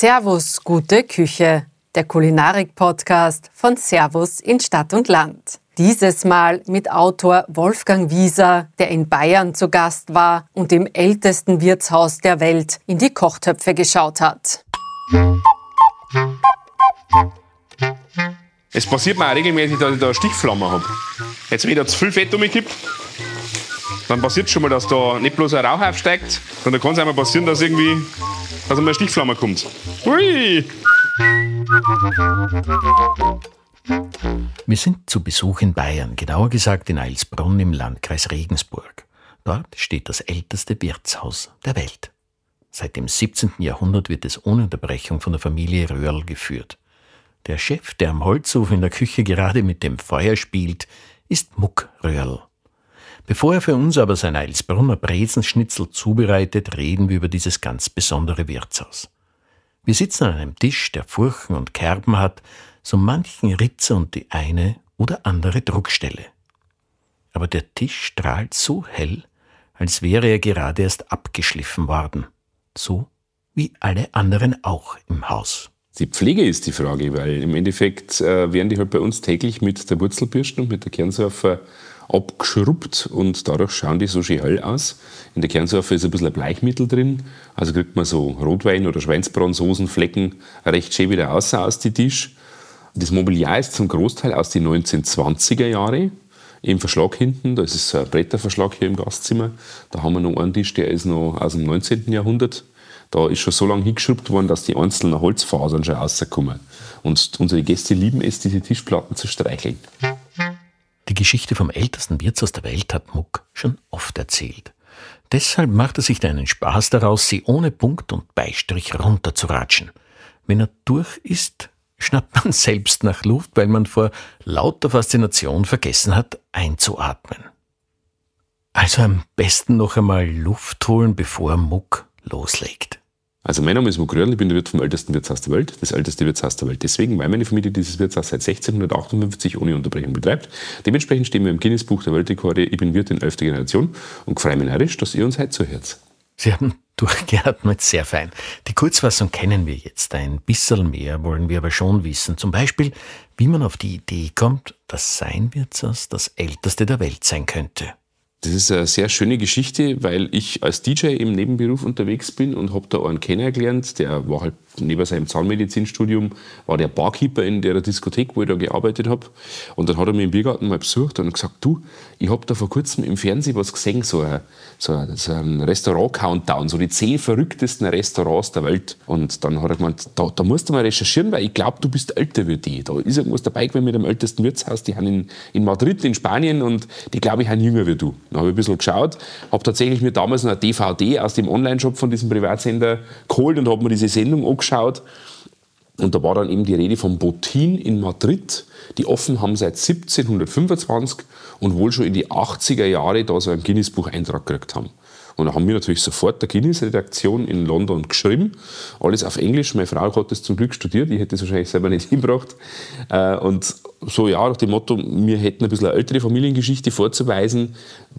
Servus, gute Küche, der Kulinarik-Podcast von Servus in Stadt und Land. Dieses Mal mit Autor Wolfgang Wieser, der in Bayern zu Gast war und im ältesten Wirtshaus der Welt in die Kochtöpfe geschaut hat. Es passiert mir auch regelmäßig, dass ich da eine Stichflamme habe. Jetzt, wenn ich da zu viel Fett umkippt, dann passiert schon mal, dass da nicht bloß ein Rauch aufsteigt, sondern kann es einmal passieren, dass irgendwie dass einmal eine Stichflamme kommt. Hui! Wir sind zu Besuch in Bayern, genauer gesagt in Eilsbrunn im Landkreis Regensburg. Dort steht das älteste Wirtshaus der Welt. Seit dem 17. Jahrhundert wird es ohne Unterbrechung von der Familie Röhrl geführt. Der Chef, der am Holzhof in der Küche gerade mit dem Feuer spielt, ist Muck Röhrl. Bevor er für uns aber sein Eilsbrunner Bresenschnitzel zubereitet, reden wir über dieses ganz besondere Wirtshaus. Wir sitzen an einem Tisch, der Furchen und Kerben hat, so manchen Ritzer und die eine oder andere Druckstelle. Aber der Tisch strahlt so hell, als wäre er gerade erst abgeschliffen worden, so wie alle anderen auch im Haus. Die Pflege ist die Frage, weil im Endeffekt äh, werden die halt bei uns täglich mit der Wurzelbürste und mit der Kernsurfer abgeschrubbt und dadurch schauen die so schön hell aus. In der Kernsurfe ist ein bisschen Bleichmittel drin, also kriegt man so Rotwein- oder Schweinsbratensoßenflecken recht schön wieder raus aus dem Tisch. Das Mobiliar ist zum Großteil aus den 1920er Jahren. Im Verschlag hinten, da ist ein Bretterverschlag hier im Gastzimmer. Da haben wir noch einen Tisch, der ist noch aus dem 19. Jahrhundert. Da ist schon so lange hingeschrubbt worden, dass die einzelnen Holzfasern schon rauskommen. Und unsere Gäste lieben es, diese Tischplatten zu streicheln. Die Geschichte vom ältesten Wirtshaus der Welt hat Muck schon oft erzählt. Deshalb macht er sich einen Spaß daraus, sie ohne Punkt und Beistrich runterzuratschen. Wenn er durch ist, schnappt man selbst nach Luft, weil man vor lauter Faszination vergessen hat, einzuatmen. Also am besten noch einmal Luft holen, bevor Muck loslegt. Also mein Name ist Muck Röhrl, ich bin der Wirt vom ältesten Wirtshaus der Welt, das älteste Wirtshaus der Welt. Deswegen, weil meine Familie dieses Wirtshaus seit 1658 ohne Unterbrechung betreibt. Dementsprechend stehen wir im Guinness-Buch der Weltrekorde. Ich bin Wirt in 11. Generation und freue mich narrisch, dass ihr uns heute zuhört. Sie haben durchgeatmet, sehr fein. Die Kurzfassung kennen wir jetzt. Ein bisschen mehr wollen wir aber schon wissen. Zum Beispiel, wie man auf die Idee kommt, dass sein Wirtshaus das älteste der Welt sein könnte. Das ist eine sehr schöne Geschichte, weil ich als DJ im Nebenberuf unterwegs bin und habe da einen kennengelernt, der war halt neben seinem Zahnmedizinstudium, war der Barkeeper in der Diskothek, wo ich da gearbeitet habe. Und dann hat er mich im Biergarten mal besucht und gesagt, du, ich habe da vor kurzem im Fernsehen was gesehen, so ein, so ein, Restaurant-Countdown, so die zehn verrücktesten Restaurants der Welt. Und dann hat er gemeint, da, da musst du mal recherchieren, weil ich glaube, du bist älter wie die. Da ist irgendwas dabei gewesen mit dem ältesten Wirtshaus, die haben in, in Madrid, in Spanien und die, glaube ich, haben jünger wie du. Dann habe ich ein bisschen geschaut, habe tatsächlich mir damals eine DVD aus dem Online-Shop von diesem Privatsender geholt und habe mir diese Sendung angeschaut. Und da war dann eben die Rede vom Botin in Madrid, die offen haben seit 1725 und wohl schon in die 80er Jahre da so einen Guinness-Buch-Eintrag gekriegt haben. Und dann haben wir natürlich sofort der Guinness-Redaktion in London geschrieben. Alles auf Englisch. Meine Frau hat das zum Glück studiert. Ich hätte es wahrscheinlich selber nicht hingebracht. Äh, und so, ja, nach dem Motto, wir hätten ein bisschen eine ältere Familiengeschichte vorzuweisen.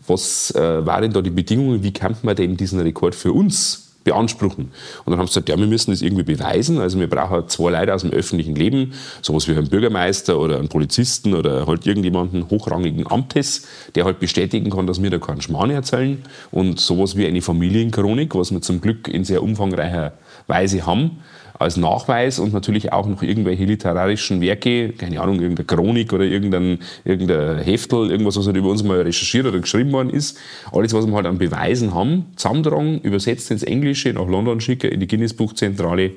Was äh, waren da die Bedingungen? Wie kann man denn diesen Rekord für uns beanspruchen. Und dann haben sie gesagt, ja, wir müssen das irgendwie beweisen. Also wir brauchen zwei Leute aus dem öffentlichen Leben, sowas wie einen Bürgermeister oder einen Polizisten oder halt irgendjemanden hochrangigen Amtes, der halt bestätigen kann, dass wir da keinen Schmarrn erzählen. Und sowas wie eine Familienchronik, was wir zum Glück in sehr umfangreicher Weise haben als Nachweis und natürlich auch noch irgendwelche literarischen Werke, keine Ahnung, irgendeine Chronik oder irgendein, irgendein Heftel, irgendwas, was halt über uns mal recherchiert oder geschrieben worden ist. Alles, was wir halt an Beweisen haben, zusammentragen, übersetzt ins Englische, nach London schicken, in die Guinness-Buchzentrale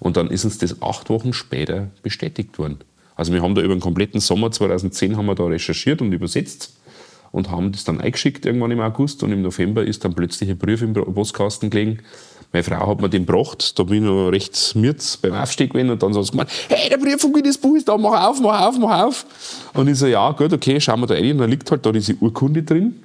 und dann ist uns das acht Wochen später bestätigt worden. Also wir haben da über den kompletten Sommer 2010 haben wir da recherchiert und übersetzt und haben das dann eingeschickt irgendwann im August und im November ist dann plötzlich ein Brief im Postkasten gelegen, meine Frau hat mir den gebracht, da bin ich noch recht müde beim Aufstehen gewesen und dann so gemeint, hey, der Brief von Guinness Buch ist da, mach auf, mach auf, mach auf. Und ich so, ja, gut, okay, schauen wir da rein. Und dann liegt halt da diese Urkunde drin.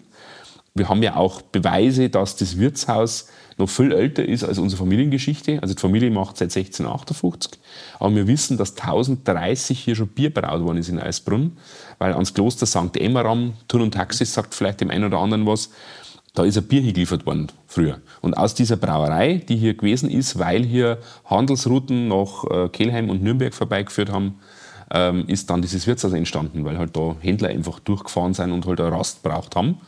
Wir haben ja auch Beweise, dass das Wirtshaus noch viel älter ist als unsere Familiengeschichte. Also die Familie macht seit 1658. Aber wir wissen, dass 1030 hier schon Bier braut worden ist in Eisbrunn, weil ans Kloster St. Emmeram, Turn und Taxis sagt vielleicht dem einen oder anderen was, Da ist ein Bier hingeliefert worden früher. Und aus dieser Brauerei, die hier gewesen ist, weil hier Handelsrouten nach äh, Kelheim und Nürnberg vorbeigeführt haben, ähm, ist dann dieses Wirtshaus entstanden, weil halt da Händler einfach durchgefahren sind und halt eine Rast braucht haben.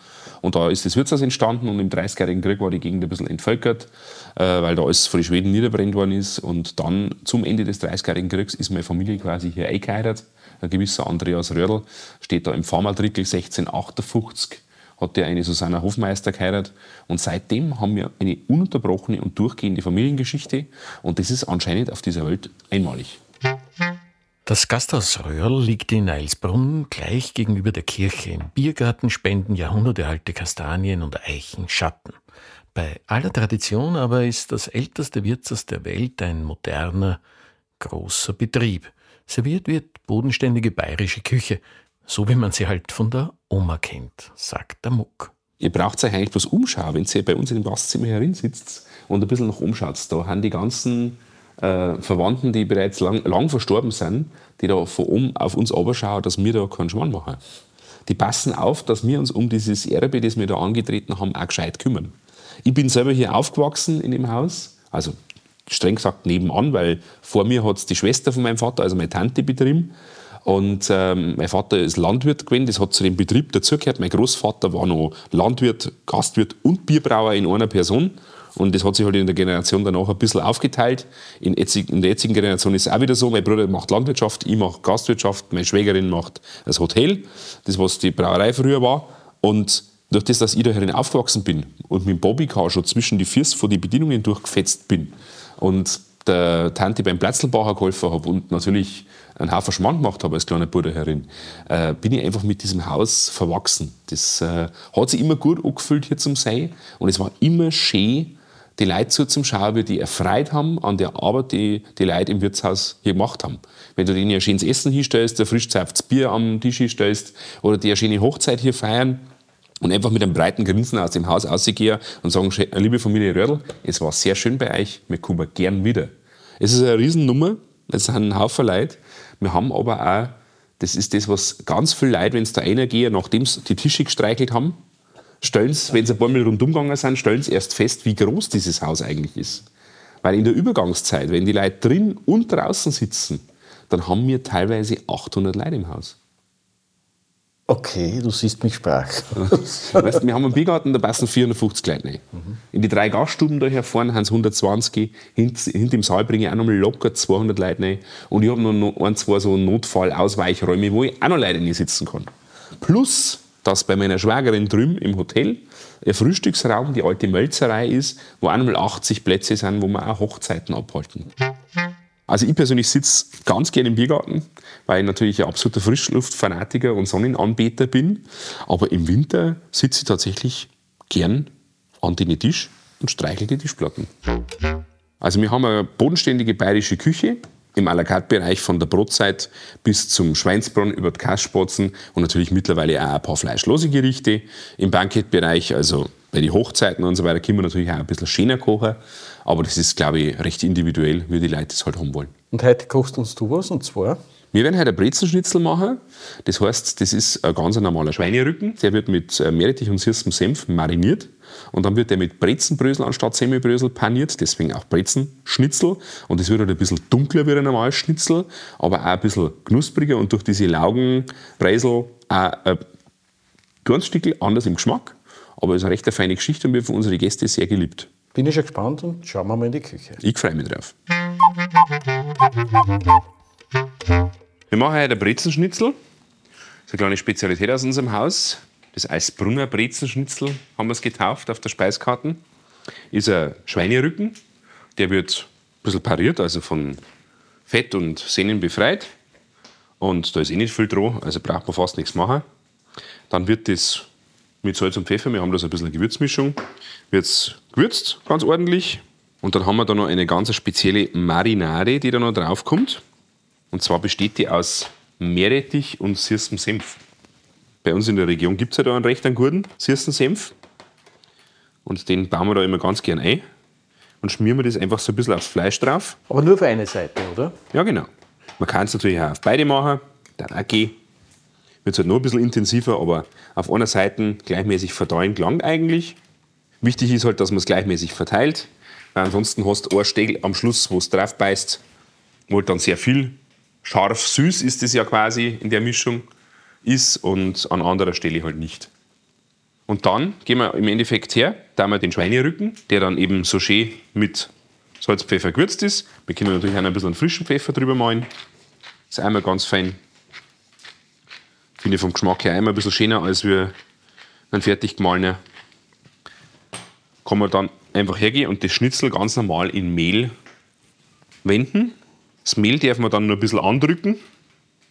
Und da ist das Wirtshaus entstanden und im Dreißigjährigen Krieg war die Gegend ein bisschen entvölkert, äh, weil da alles von den Schweden niederbrennt worden ist. Und dann zum Ende des Dreißigjährigen Kriegs ist meine Familie quasi hier eingeheiratet. Ein gewisser Andreas Röhrl steht da im Pfarrmatrikel 1658 hat der eine Susanna Hofmeister geheiratet. Und seitdem haben wir eine ununterbrochene und durchgehende Familiengeschichte. Und das ist anscheinend auf dieser Welt einmalig. Das Gasthaus Röhrl liegt in Eilsbrunn gleich gegenüber der Kirche. Im Biergarten spenden jahrhundertealte Kastanien und Eichen Schatten. Bei aller Tradition aber ist das älteste Wirtshaus der Welt ein moderner, großer Betrieb. Serviert wird bodenständige bayerische Küche, so wie man sie halt von der Oma kennt, sagt der Muck. Ihr braucht euch eigentlich bloß umschauen, wenn ihr bei uns in dem Gastzimmer herinsitzt und ein bisschen nach umschaut. Da haben die ganzen äh, Verwandten, die bereits lang, lang, verstorben sind, die da von oben auf uns schauen, dass wir da keinen Schmarrn machen. Die passen auf, dass wir uns um dieses Erbe, das wir da angetreten haben, auch gescheit kümmern. Ich bin selber hier aufgewachsen in dem Haus, also streng gesagt nebenan, weil vor mir hat es die Schwester von meinem Vater, also meine Tante, betrieben. Und ähm, mein Vater ist Landwirt gewesen, das hat zu dem Betrieb dazugehört. Mein Großvater war noch Landwirt, Gastwirt und Bierbrauer in einer Person. Und das hat sich halt in der Generation danach ein bisschen aufgeteilt. In, in der jetzigen Generation ist es auch wieder so, mein Bruder macht Landwirtschaft, ich mache Gastwirtschaft, meine Schwägerin macht das Hotel, das was die Brauerei früher war. Und durch das, dass ich da herin aufgewachsen bin und mit dem Bobbycar schon zwischen die Füße von den Bedienungen durchgefetzt bin und der Tante beim Platzlbacher geholfen habe und natürlich einen Haufen Schmarrn gemacht habe als kleiner Bruder herin, äh, bin ich einfach mit diesem Haus verwachsen. Das äh, hat sich immer gut angefühlt hier zum Sein und es war immer schön, die Leute so zum Schauen, die erfreut haben an der Arbeit, die die Leute im Wirtshaus hier gemacht haben. Wenn du denen ein schönes Essen hinstellst, ein frisch gezapftes Bier am Tisch hinstellst oder die eine schöne Hochzeit hier feiern, und einfach mit einem breiten Grinsen aus dem Haus rausgehe und sagen, liebe Familie Rödel, es war sehr schön bei euch, wir kommen gern wieder. Es ist eine Riesennummer, es sind ein Haufen Leute. Wir haben aber auch, das ist das, was ganz viele Leute, wenn es da geht, nachdem sie die Tische gestreichelt haben, stellen sie, wenn sie ein paar Mal rundum gegangen sind, stellen sie erst fest, wie groß dieses Haus eigentlich ist. Weil in der Übergangszeit, wenn die Leute drin und draußen sitzen, dann haben wir teilweise 800 Leute im Haus. Okay, du siehst mich sprach. weißt, wir haben einen Biergarten, da passen 450 Leute rein. Mhm. In die drei Gaststuben da hier vorne haben es 120. Hinter hint im Saal bringe ich auch noch mal locker 200 Leute rein. Und ich habe noch ein, zwei so Notfall-Ausweichräume, wo ich auch noch Leute nicht sitzen kann. Plus, dass bei meiner Schwägerin drüben im Hotel ein Frühstücksraum, die alte Mölzerei ist, wo auch noch mal 80 Plätze sind, wo wir auch Hochzeiten abhalten. Also ich persönlich sitze ganz gerne im Biergarten, weil ich natürlich ein absoluter Frischluftfanatiker und Sonnenanbeter bin. Aber im Winter sitze ich tatsächlich gern an den Tisch und streichle die Tischplatten. Also wir haben eine bodenständige bayerische Küche im à la carte Bereich von der Brotzeit bis zum Schweinsbraten über die Kassspatzen und natürlich mittlerweile auch ein paar fleischlose Gerichte. Im Bankettbereich, also bei den Hochzeiten und so weiter, können wir natürlich auch ein bisschen schöner kochen. Aber das ist, glaube ich, recht individuell, wie die Leute das halt haben wollen. Und heute kochst uns du was, und zwar? Wir werden heute ein Brezenschnitzel machen. Das heißt, das ist ein ganz normaler Schweinerücken. Der wird mit äh, Meerrettich und süßem Senf mariniert. Und dann wird der mit Brezenbrösel anstatt Semmelbrösel paniert, deswegen auch Brezenschnitzel. Und das wird halt ein bisschen dunkler wie ein normales Schnitzel, aber auch ein bisschen knuspriger und durch diese Laugenbreisel auch ein ganz Stück anders im Geschmack. Aber es ist eine recht feine Geschichte und wird von unseren Gästen sehr geliebt. Bin ich schon gespannt und schauen wir mal in die Küche. Ich freue mich drauf. Wir machen heute Brezenschnitzel. Das ist eine kleine Spezialität aus unserem Haus. Das Eisbrunner Brezenschnitzel haben wir es getauft auf der Speiskarte. Ist ein Schweinerücken. Der wird ein bisschen pariert, also von Fett und Sehnen befreit. Und da ist eh nicht viel dran, also braucht man fast nichts machen. Dann wird das mit Salz und Pfeffer. Wir haben da so ein bisschen eine Gewürzmischung. Wird gewürzt, ganz ordentlich. Und dann haben wir da noch eine ganz spezielle Marinade, die da noch drauf kommt. Und zwar besteht die aus Meerrettich und süßem Senf. Bei uns in der Region gibt es ja da einen recht einen guten süßen Senf. Und den bauen wir da immer ganz gern ein. Und schmieren wir das einfach so ein bisschen aufs Fleisch drauf. Aber nur für eine Seite, oder? Ja, genau. Man kann es natürlich auch auf beide machen. Dann auch gehen wird es halt noch ein bisschen intensiver, aber auf einer Seite gleichmäßig verdauen gelangt eigentlich. Wichtig ist halt, dass man es gleichmäßig verteilt, weil ansonsten hast du ein Stegel am Schluss, wo es drauf beißt, wo halt dann sehr viel scharf süß ist es ja quasi in der Mischung ist und an anderer Stelle halt nicht. Und dann gehen wir im Endeffekt her, da haben wir den Schweinerücken, der dann eben so schön mit Salz, Pfeffer gewürzt ist. Wir können natürlich auch ein bisschen frischen Pfeffer drüber malen. Das ist einmal ganz fein. Finde ich vom Geschmack her einmal ein bisschen schöner als wir ein fertig gemahlener. Kann man dann einfach hergehen und das Schnitzel ganz normal in Mehl wenden. Das Mehl darf man dann nur ein bisschen andrücken.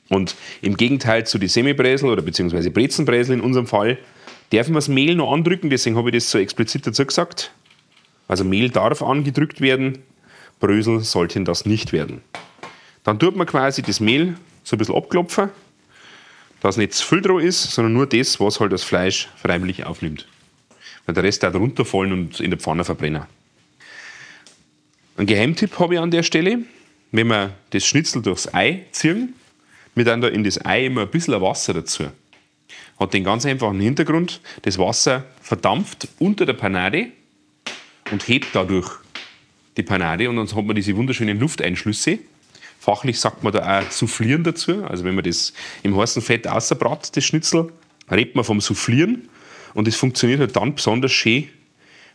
Und im Gegenteil zu den Semibräsel oder beziehungsweise Brezenbräsel in unserem Fall, dürfen wir das Mehl noch andrücken, deswegen habe ich das so explizit dazu gesagt. Also Mehl darf angedrückt werden, Brösel sollten das nicht werden. Dann tut man quasi das Mehl so ein bisschen abklopfen, dass nicht zu viel drauf ist, sondern nur das, was halt das Fleisch freiwillig aufnimmt. Weil der Rest darf runterfallen und in der Pfanne verbrennen. Ein Geheimtipp habe ich an der Stelle. Wenn wir das Schnitzel durchs Ei ziehen, wir dann da in das Ei immer ein bisschen Wasser dazu. Hat den ganz einfachen Hintergrund, das Wasser verdampft unter der Panade und hebt dadurch die Panade und dann hat man diese wunderschönen Lufteinschlüsse. Fachlich sagt man da auch Soufflieren dazu. Also wenn man das im heißen Fett außerbrat, das Schnitzel, redet man vom Soufflieren. Und es funktioniert halt dann besonders schön,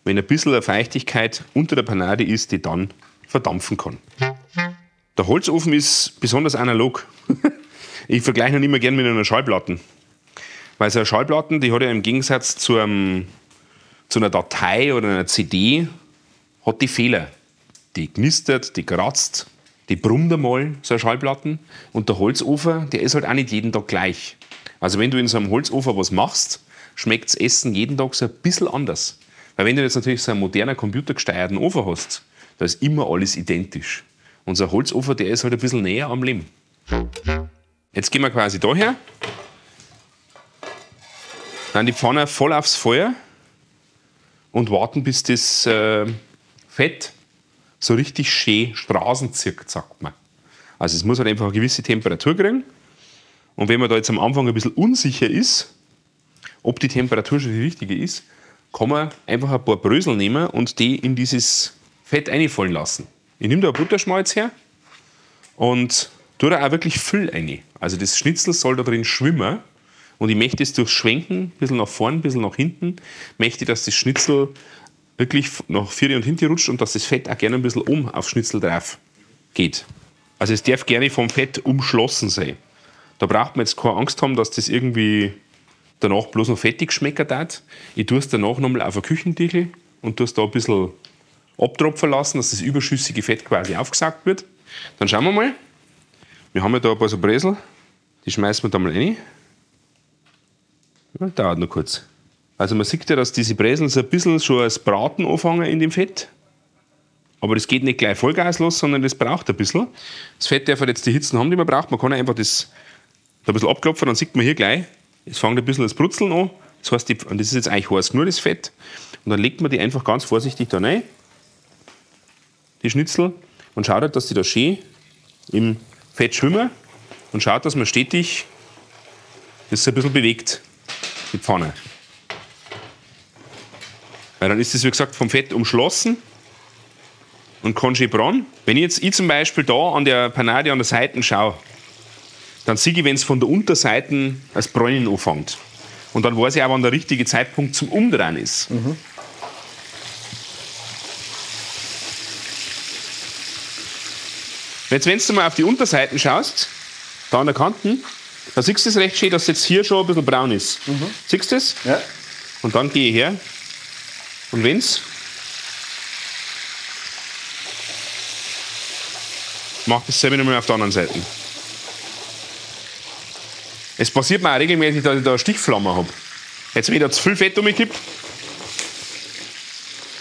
wenn ein bisschen Feuchtigkeit unter der Panade ist, die dann verdampfen kann. Der Holzofen ist besonders analog. ich vergleiche ihn immer gerne mit einer Schallplatte. Weil so eine Schallplatte, die hat ja im Gegensatz zu einem zu einer Datei oder einer CD hat die Fehler. Die knistert, die kratzt, die brummt einmal, so eine Schallplatten. Und der Holzofen, der ist halt auch nicht jeden Tag gleich. Also wenn du in so einem Holzofen was machst, schmeckt das Essen jeden Tag so ein bisschen anders. Weil wenn du jetzt natürlich so einen modernen computergesteuerten Ofen hast, da ist immer alles identisch. Unser Holzofen, der ist halt ein bisschen näher am Leben. Jetzt gehen wir quasi daher, dann die Pfanne voll aufs Feuer und warten, bis das äh, Fett so richtig schön Straßen zirkt, sagt man. Also es muss halt einfach eine gewisse Temperatur kriegen. Und wenn man da jetzt am Anfang ein bisschen unsicher ist, ob die Temperatur schon die richtige ist, kann man einfach ein paar Brösel nehmen und die in dieses Fett einfallen lassen. Ich nehme da ein Butterschmalz her und tue da auch wirklich Füll rein. Also das Schnitzel soll da drin schwimmen und ich möchte es durchschwenken, ein bisschen nach vorn, ein bisschen nach hinten, möchte, dass das Schnitzel wirklich nach vorne und hinten rutscht und dass das Fett auch gerne ein bisschen um auf Schnitzel drauf geht. Also es darf gerne vom Fett umschlossen sein. Da braucht man jetzt keine Angst haben, dass das irgendwie danach bloß noch fettig schmecken hat. Ich tue es danach nochmal auf ein Küchendeckel und tue es da ein bisschen abtropfen lassen, dass das überschüssige Fett quasi aufgesaugt wird. Dann schauen wir mal. Wir haben ja da ein paar so Bresel. Die schmeißen wir da mal rein. Das dauert noch kurz. Also man sieht ja, dass diese Breseln so ein bisschen schon als Braten anfangen in dem Fett. Aber das geht nicht gleich Vollgas los, sondern das braucht ein bisschen. Das Fett darf halt jetzt die Hitzen haben, die man braucht. Man kann einfach das da ein bisschen abklopfen, dann sieht man hier gleich, es fängt ein bisschen das Brutzeln an. Das heißt, die, und das ist jetzt eigentlich heiß nur das Fett. Und dann legt man die einfach ganz vorsichtig da rein, die Schnitzel, und schaut halt, dass die da schön im Fett schwimmen und schaut, dass man stetig das ein bisschen bewegt die Pfanne. Weil dann ist es, wie gesagt, vom Fett umschlossen und kann schön braun. Wenn ich jetzt ich zum Beispiel da an der Panade an der Seite schaue, dann sehe ich, wenn es von der Unterseite als Bräunen anfängt. Und dann weiß ich auch, wann der richtige Zeitpunkt zum Umdrehen ist. Mhm. Jetzt, wenn du mal auf die Unterseiten schaust, da an der Kanten, da siehst du es recht schön, dass es jetzt hier schon ein bisschen braun ist. Mhm. Siehst du das? Ja. Und dann gehe ich her. Und wenn's? Mach dasselbe nochmal auf der anderen Seite. Es passiert mir auch regelmäßig, dass ich da eine Stichflamme habe. Jetzt, wenn ich da zu viel Fett umkippt,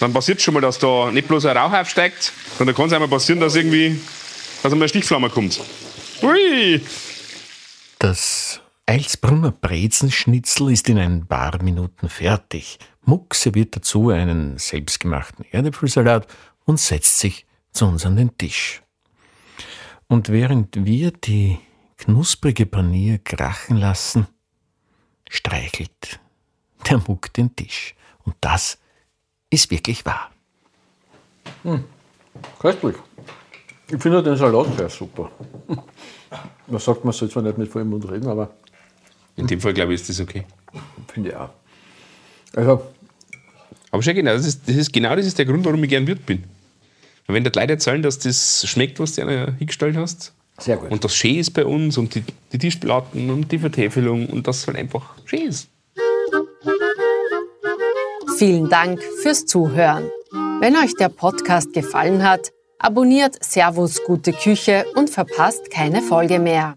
dann passiert schon mal, dass da nicht bloß ein Rauch aufsteigt, sondern kann es einmal passieren, dass irgendwie dass eine Stichflamme kommt. Ui! Das Eilsbrunner Brezenschnitzel ist in ein paar Minuten fertig. Muck serviert dazu einen selbstgemachten Erdäpfelsalat und setzt sich zu uns an den Tisch. Und während wir die knusprige Panier krachen lassen, streichelt der Muck den Tisch. Und das ist wirklich wahr. Köstlich. Ich finde den Salat sehr super. Man sagt, man soll zwar nicht mit vollem Mund reden, aber In dem Fall, glaube ich, ist das okay. finde ich auch. Also, Aber schon genau, das ist, das ist genau das ist der Grund, warum ich gern Wirt bin. Weil wenn die Leute erzählen, dass das schmeckt, was du ihnen hingestellt hast, sehr gut. und das schön ist bei uns und die, die Tischplatten und die Vertäfelung und das halt einfach schön ist. Vielen Dank fürs Zuhören. Wenn euch der Podcast gefallen hat, abonniert Servus Gute Küche und verpasst keine Folge mehr.